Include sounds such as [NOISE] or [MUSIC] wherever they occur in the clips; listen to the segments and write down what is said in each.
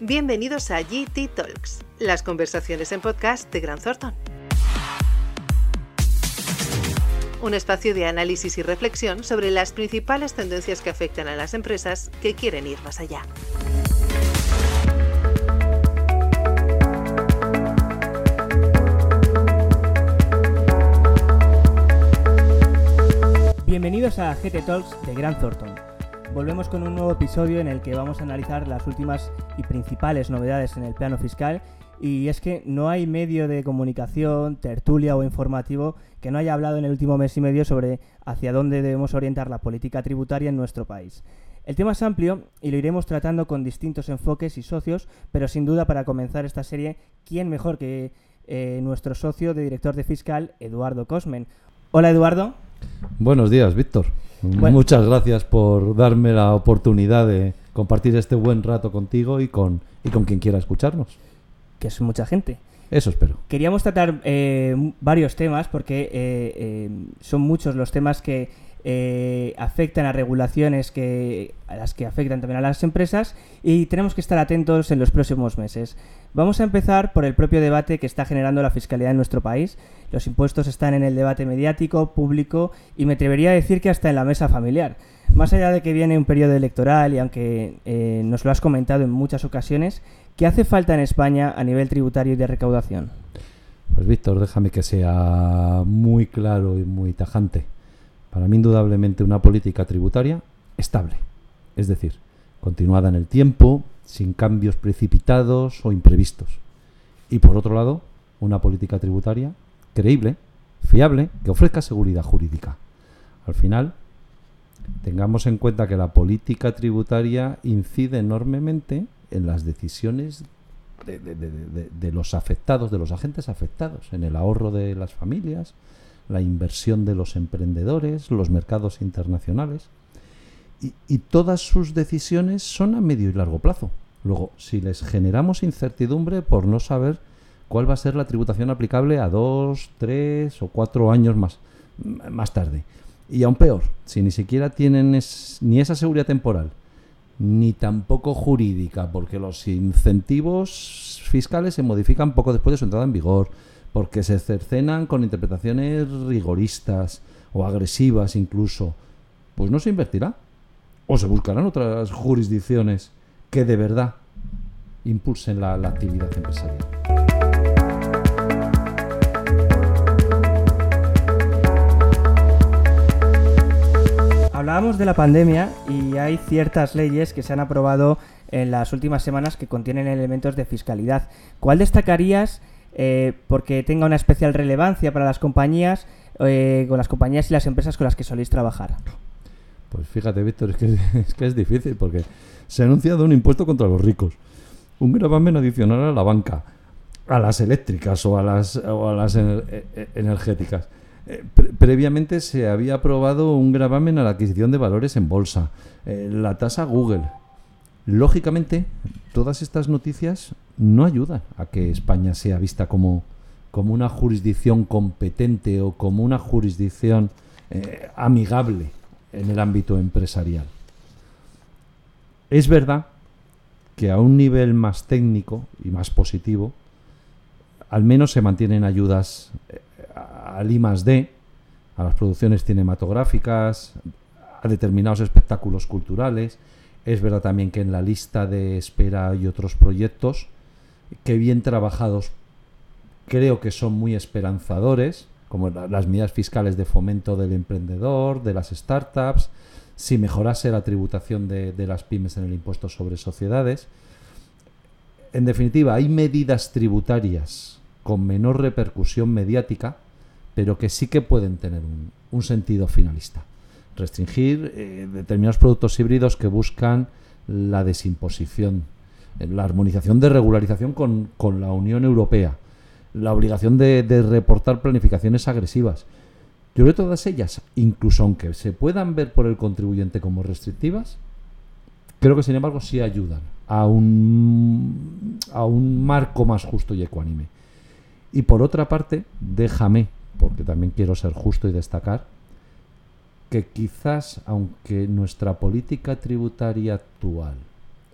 Bienvenidos a GT Talks, las conversaciones en podcast de Grant Thornton. Un espacio de análisis y reflexión sobre las principales tendencias que afectan a las empresas que quieren ir más allá. Bienvenidos a GT Talks de Grant Thornton. Volvemos con un nuevo episodio en el que vamos a analizar las últimas y principales novedades en el plano fiscal y es que no hay medio de comunicación, tertulia o informativo que no haya hablado en el último mes y medio sobre hacia dónde debemos orientar la política tributaria en nuestro país. El tema es amplio y lo iremos tratando con distintos enfoques y socios, pero sin duda para comenzar esta serie, ¿quién mejor que eh, nuestro socio de director de fiscal, Eduardo Cosmen? Hola Eduardo. Buenos días, Víctor. Muchas gracias por darme la oportunidad de compartir este buen rato contigo y con, y con quien quiera escucharnos. Que es mucha gente. Eso espero. Queríamos tratar eh, varios temas porque eh, eh, son muchos los temas que afectan a regulaciones que, a las que afectan también a las empresas y tenemos que estar atentos en los próximos meses. Vamos a empezar por el propio debate que está generando la fiscalidad en nuestro país. Los impuestos están en el debate mediático, público y me atrevería a decir que hasta en la mesa familiar. Más allá de que viene un periodo electoral y aunque nos lo has comentado en muchas ocasiones, ¿Qué hace falta en España a nivel tributario y de recaudación? Pues Víctor, déjame que sea muy claro y muy tajante. Para mí, indudablemente, una política tributaria estable, es decir, continuada en el tiempo, sin cambios precipitados o imprevistos. Y por otro lado, una política tributaria creíble, fiable, que ofrezca seguridad jurídica. Al final, tengamos en cuenta que la política tributaria incide enormemente en las decisiones de, los afectados, de los agentes afectados, en el ahorro de las familias, la inversión de los emprendedores, los mercados internacionales. Y, y, todas sus decisiones son a medio y largo plazo. Luego, si les generamos incertidumbre por no saber cuál va a ser la tributación aplicable a dos, tres o cuatro años más, más tarde. Y aún peor, si ni siquiera tienen ni esa seguridad temporal, ni tampoco jurídica, porque los incentivos fiscales se modifican poco después de su entrada en vigor, porque se cercenan con interpretaciones rigoristas o agresivas incluso, pues no se invertirá. O se buscarán otras jurisdicciones que de verdad impulsen la, actividad empresarial. Hablábamos de la pandemia y hay ciertas leyes que se han aprobado en las últimas semanas que contienen elementos de fiscalidad. ¿Cuál destacarías eh, porque tenga una especial relevancia para las compañías, eh, con las compañías y las empresas con las que soléis trabajar? Pues fíjate, Víctor, es que es, [LAUGHS] difícil porque se ha anunciado un impuesto contra los ricos, un gravamen adicional a la banca, a las eléctricas o a las, o a las e, energéticas. Eh, previamente se había aprobado un gravamen a la adquisición de valores en bolsa, eh, la tasa Google. Lógicamente, todas estas noticias no ayudan a que España sea vista como, como una jurisdicción competente o como una jurisdicción eh, amigable en el ámbito empresarial. Es verdad que a un nivel más técnico y más positivo, al menos se mantienen ayudas al I D, a las producciones cinematográficas, a determinados espectáculos culturales. Es verdad también que en la lista de espera hay otros proyectos que bien trabajados creo que son muy esperanzadores, como las medidas fiscales de fomento del emprendedor, de las startups, si mejorase la tributación de, las pymes en el impuesto sobre sociedades. En definitiva, hay medidas tributarias con menor repercusión mediática pero que sí que pueden tener un, sentido finalista. Restringir eh, determinados productos híbridos que buscan la desimposición, la armonización de regularización con, la Unión Europea, la obligación de, reportar planificaciones agresivas. Yo creo que todas ellas, incluso aunque se puedan ver por el contribuyente como restrictivas, creo que sin embargo sí ayudan a un, a un marco más justo y ecuánime. Y por otra parte, déjame porque también quiero ser justo y destacar que quizás, aunque nuestra política tributaria actual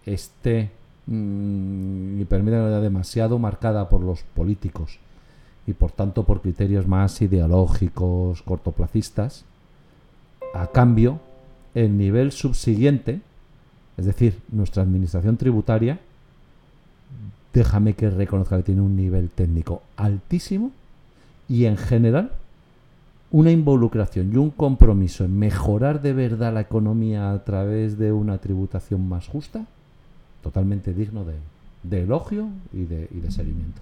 esté y permítame demasiado marcada por los políticos y por tanto por criterios más ideológicos, cortoplacistas, a cambio, el nivel subsiguiente, es decir, nuestra administración tributaria, déjame que reconozca que tiene un nivel técnico altísimo y en general una involucración y un compromiso en mejorar de verdad la economía a través de una tributación más justa, totalmente digno de, elogio y de, y de seguimiento.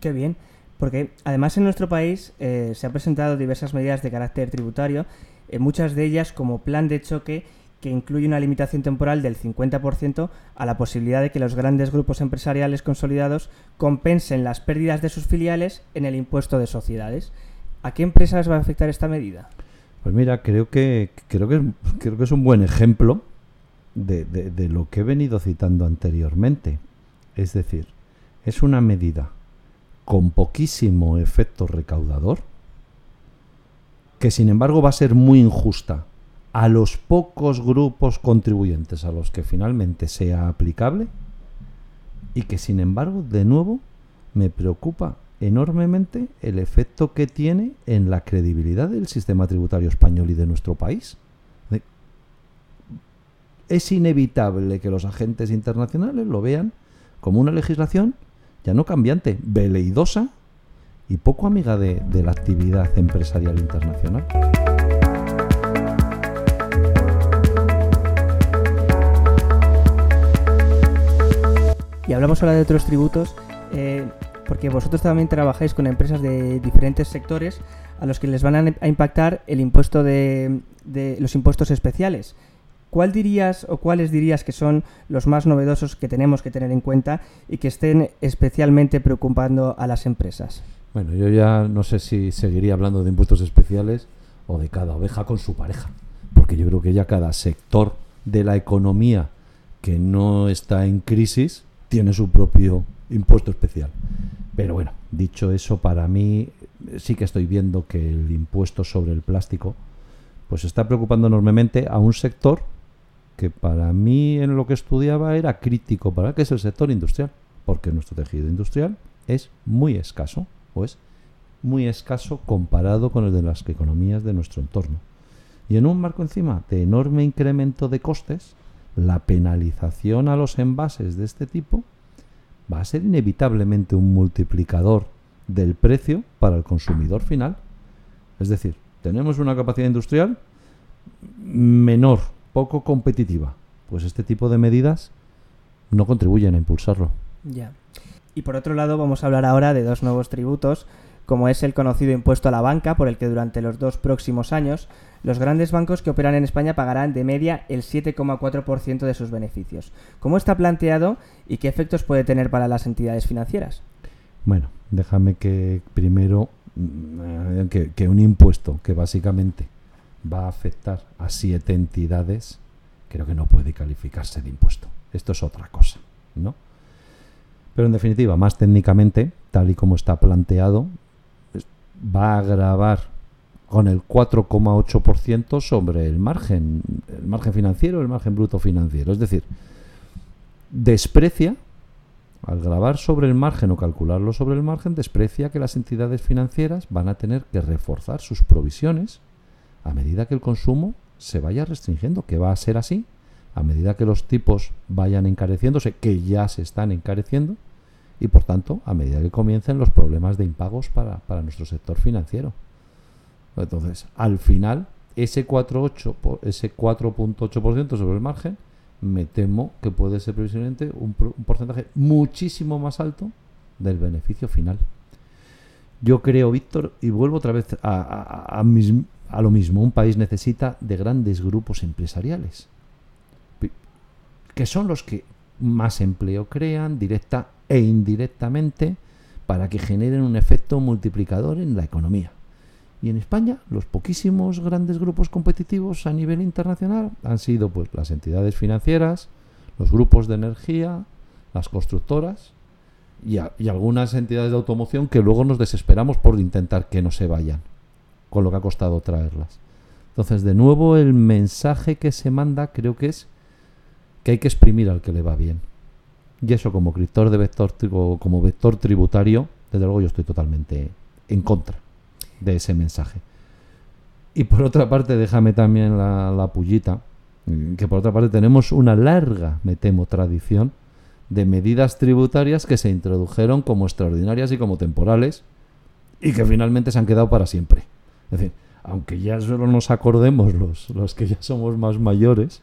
Qué bien. Porque además en nuestro país eh, se han presentado diversas medidas de carácter tributario, eh, muchas de ellas como plan de choque que incluye una limitación temporal del 50% a la posibilidad de que los grandes grupos empresariales consolidados compensen las pérdidas de sus filiales en el impuesto de sociedades. ¿A qué empresas va a afectar esta medida? Pues mira, creo que, creo que, creo que es un buen ejemplo de, de lo que he venido citando anteriormente. Es decir, es una medida con poquísimo efecto recaudador, que sin embargo va a ser muy injusta a los pocos grupos contribuyentes a los que finalmente sea aplicable y que sin embargo, de nuevo, me preocupa enormemente el efecto que tiene en la credibilidad del sistema tributario español y de nuestro país. Es inevitable que los agentes internacionales lo vean como una legislación ya no cambiante, veleidosa y poco amiga de, la actividad empresarial internacional. Y hablamos ahora de otros tributos, eh, porque vosotros también trabajáis con empresas de diferentes sectores a los que les van a, impactar el impuesto de los impuestos especiales. ¿Cuál dirías o cuáles dirías que son los más novedosos que tenemos que tener en cuenta y que estén especialmente preocupando a las empresas? Bueno, yo ya no sé si seguiría hablando de impuestos especiales o de cada oveja con su pareja, porque yo creo que ya cada sector de la economía que no está en crisis tiene su propio impuesto especial. Pero bueno, dicho eso, para mí sí que estoy viendo que el impuesto sobre el plástico pues está preocupando enormemente a un sector que para mí en lo que estudiaba era crítico para que es el sector industrial, porque nuestro tejido industrial es muy escaso, o es muy escaso comparado con el de las economías de nuestro entorno. Y en un marco encima de enorme incremento de costes, la penalización a los envases de este tipo va a ser inevitablemente un multiplicador del precio para el consumidor final. Es decir, tenemos una capacidad industrial menor poco competitiva. Pues este tipo de medidas no contribuyen a impulsarlo. Ya. Y por otro lado, vamos a hablar ahora de dos nuevos tributos, como es el conocido impuesto a la banca, por el que durante los dos próximos años los grandes bancos que operan en España pagarán de media el 7,4% de sus beneficios. ¿Cómo está planteado y qué efectos puede tener para las entidades financieras? Bueno, déjame que primero mm, que, que un impuesto que básicamente va a afectar a siete entidades, creo que no puede calificarse de impuesto. Esto es otra cosa, ¿no? Pero en definitiva, más técnicamente, tal y como está planteado, va a grabar con el 4,8% sobre el margen, el margen financiero, el margen bruto financiero. Es decir, desprecia, al grabar sobre el margen o calcularlo sobre el margen, desprecia que las entidades financieras van a tener que reforzar sus provisiones a medida que el consumo se vaya restringiendo, que va a ser así, a medida que los tipos vayan encareciéndose, que ya se están encareciendo, y por tanto, a medida que comiencen los problemas de impagos para, nuestro sector financiero. Entonces, al final, ese 4,8% ese 4.8% sobre el margen, me temo que puede ser previsiblemente un, porcentaje muchísimo más alto del beneficio final. Yo creo, Víctor, y vuelvo otra vez a mis, a lo mismo, un país necesita de grandes grupos empresariales, que son los que más empleo crean, directa e indirectamente, para que generen un efecto multiplicador en la economía. Y en España, los poquísimos grandes grupos competitivos a nivel internacional han sido pues las entidades financieras, los grupos de energía, las constructoras y, y algunas entidades de automoción que luego nos desesperamos por intentar que no se vayan con lo que ha costado traerlas. Entonces, de nuevo, el mensaje que se manda creo que es que hay que exprimir al que le va bien. Y eso como vector de vector como vector tributario, desde luego yo estoy totalmente en contra de ese mensaje. Y por otra parte, déjame también la, la pullita, que por otra parte tenemos una larga, me temo, tradición de medidas tributarias que se introdujeron como extraordinarias y como temporales y que finalmente se han quedado para siempre. Es decir, aunque ya solo nos acordemos los, los que ya somos más mayores,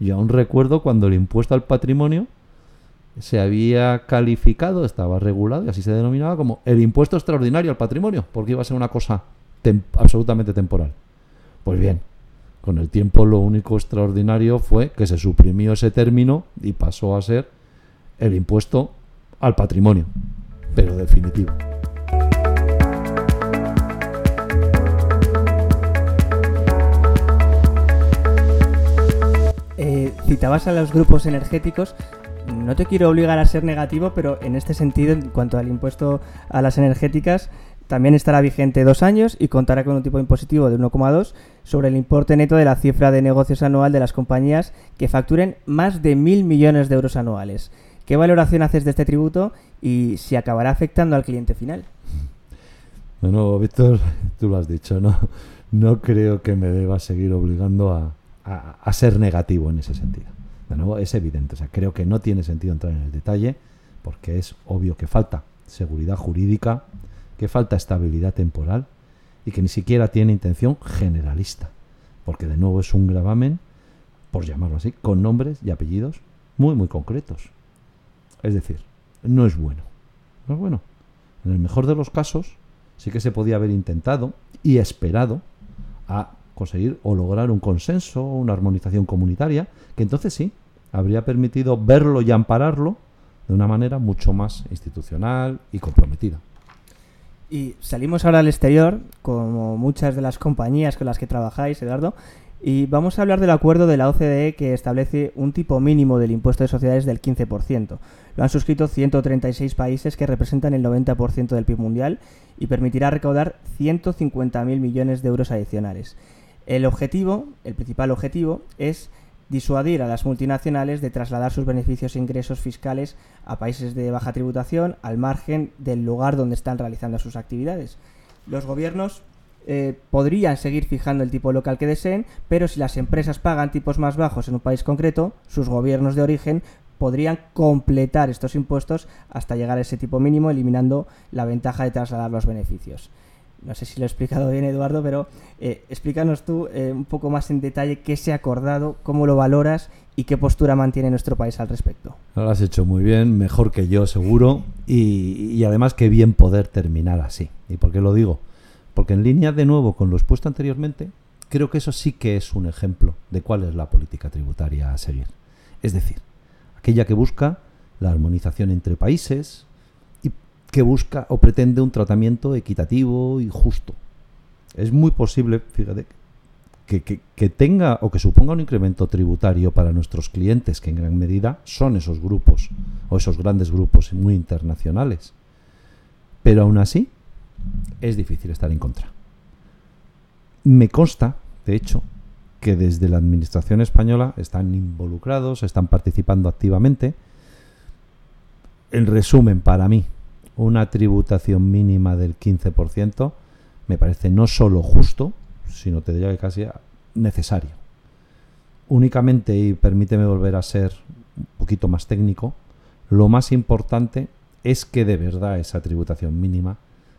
yo aún recuerdo cuando el impuesto al patrimonio se había calificado, estaba regulado y así se denominaba como el impuesto extraordinario al patrimonio, porque iba a ser una cosa absolutamente temporal. Pues bien, con el tiempo lo único extraordinario fue que se suprimió ese término y pasó a ser el impuesto al patrimonio, pero definitivo. Citabas a los grupos energéticos. No te quiero obligar a ser negativo, pero en este sentido, en cuanto al impuesto a las energéticas, también estará vigente dos años y contará con un tipo impositivo de 1,2 sobre el importe neto de la cifra de negocios anual de las compañías que facturen más de mil millones de euros anuales. ¿Qué valoración haces de este tributo y si acabará afectando al cliente final? Bueno, Víctor, tú lo has dicho, ¿no? No creo que me deba seguir obligando a, a, ser negativo en ese sentido. De nuevo, es evidente. O sea, creo que no tiene sentido entrar en el detalle porque es obvio que falta seguridad jurídica, que falta estabilidad temporal y que ni siquiera tiene intención generalista. Porque de nuevo es un gravamen, por llamarlo así, con nombres y apellidos muy, muy concretos. Es decir, no es bueno. No es bueno. En el mejor de los casos, sí que se podía haber intentado y esperado a conseguir o lograr un consenso, una armonización comunitaria, que entonces sí, habría permitido verlo y ampararlo de una manera mucho más institucional y comprometida. Y salimos ahora al exterior, como muchas de las compañías con las que trabajáis, Eduardo, y vamos a hablar del acuerdo de la OCDE que establece un tipo mínimo del impuesto de sociedades del 15%. Lo han suscrito 136 países que representan el 90% del PIB mundial y permitirá recaudar 150.000 millones de euros adicionales. El objetivo, el principal objetivo, es disuadir a las multinacionales de trasladar sus beneficios e ingresos fiscales a países de baja tributación al margen del lugar donde están realizando sus actividades. Los gobiernos eh, podrían seguir fijando el tipo local que deseen, pero si las empresas pagan tipos más bajos en un país concreto, sus gobiernos de origen podrían completar estos impuestos hasta llegar a ese tipo mínimo, eliminando la ventaja de trasladar los beneficios. No sé si lo he explicado bien, Eduardo, pero eh, explícanos tú eh, un poco más en detalle qué se ha acordado, cómo lo valoras y qué postura mantiene nuestro país al respecto. Lo has hecho muy bien, mejor que yo, seguro, y, además qué bien poder terminar así. ¿Y por qué lo digo? Porque en línea de nuevo con lo expuesto anteriormente, creo que eso sí que es un ejemplo de cuál es la política tributaria a seguir. Es decir, aquella que busca la armonización entre países que busca o pretende un tratamiento equitativo y justo. Es muy posible, fíjate, que, que, tenga o que suponga un incremento tributario para nuestros clientes, que en gran medida son esos grupos o esos grandes grupos muy internacionales. Pero aún así, es difícil estar en contra. Me consta, de hecho, que desde la Administración española están involucrados, están participando activamente. En resumen, para mí, una tributación mínima del 15% me parece no solo justo, sino te diría que casi necesario. Únicamente, y permíteme volver a ser un poquito más técnico, lo más importante es que de verdad esa tributación mínima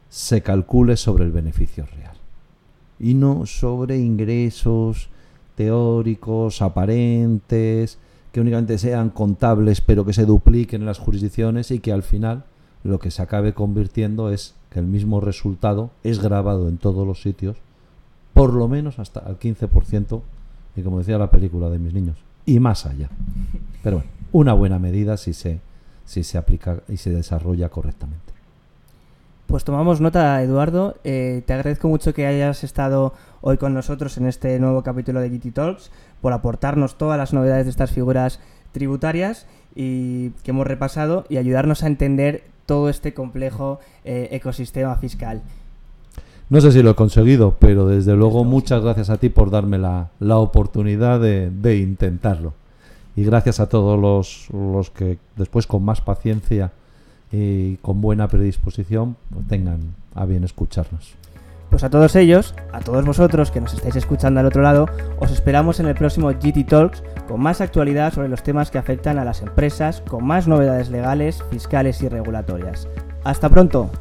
se calcule sobre el beneficio real y no sobre ingresos teóricos, aparentes, que únicamente sean contables pero que se dupliquen en las jurisdicciones y que al final lo que se acabe convirtiendo es que el mismo resultado es grabado en todos los sitios, por lo menos hasta el 15%, y como decía la película de mis niños, y más allá. Pero bueno, una buena medida si se, si se aplica y se desarrolla correctamente. Pues tomamos nota, Eduardo. Eh, te agradezco mucho que hayas estado hoy con nosotros en este nuevo capítulo de GT Talks, por aportarnos todas las novedades de estas figuras tributarias y que hemos repasado y ayudarnos a entender todo este complejo eh, ecosistema fiscal. No sé si lo he conseguido, pero desde luego muchas gracias a ti por darme la, la oportunidad de, de intentarlo. y gracias a todos los, los que después con más paciencia y con buena predisposición pues tengan a bien escucharnos. Pues a todos ellos, a todos vosotros que nos estáis escuchando al otro lado, os esperamos en el próximo GT Talks con más actualidad sobre los temas que afectan a las empresas, con más novedades legales, fiscales y regulatorias. Hasta pronto.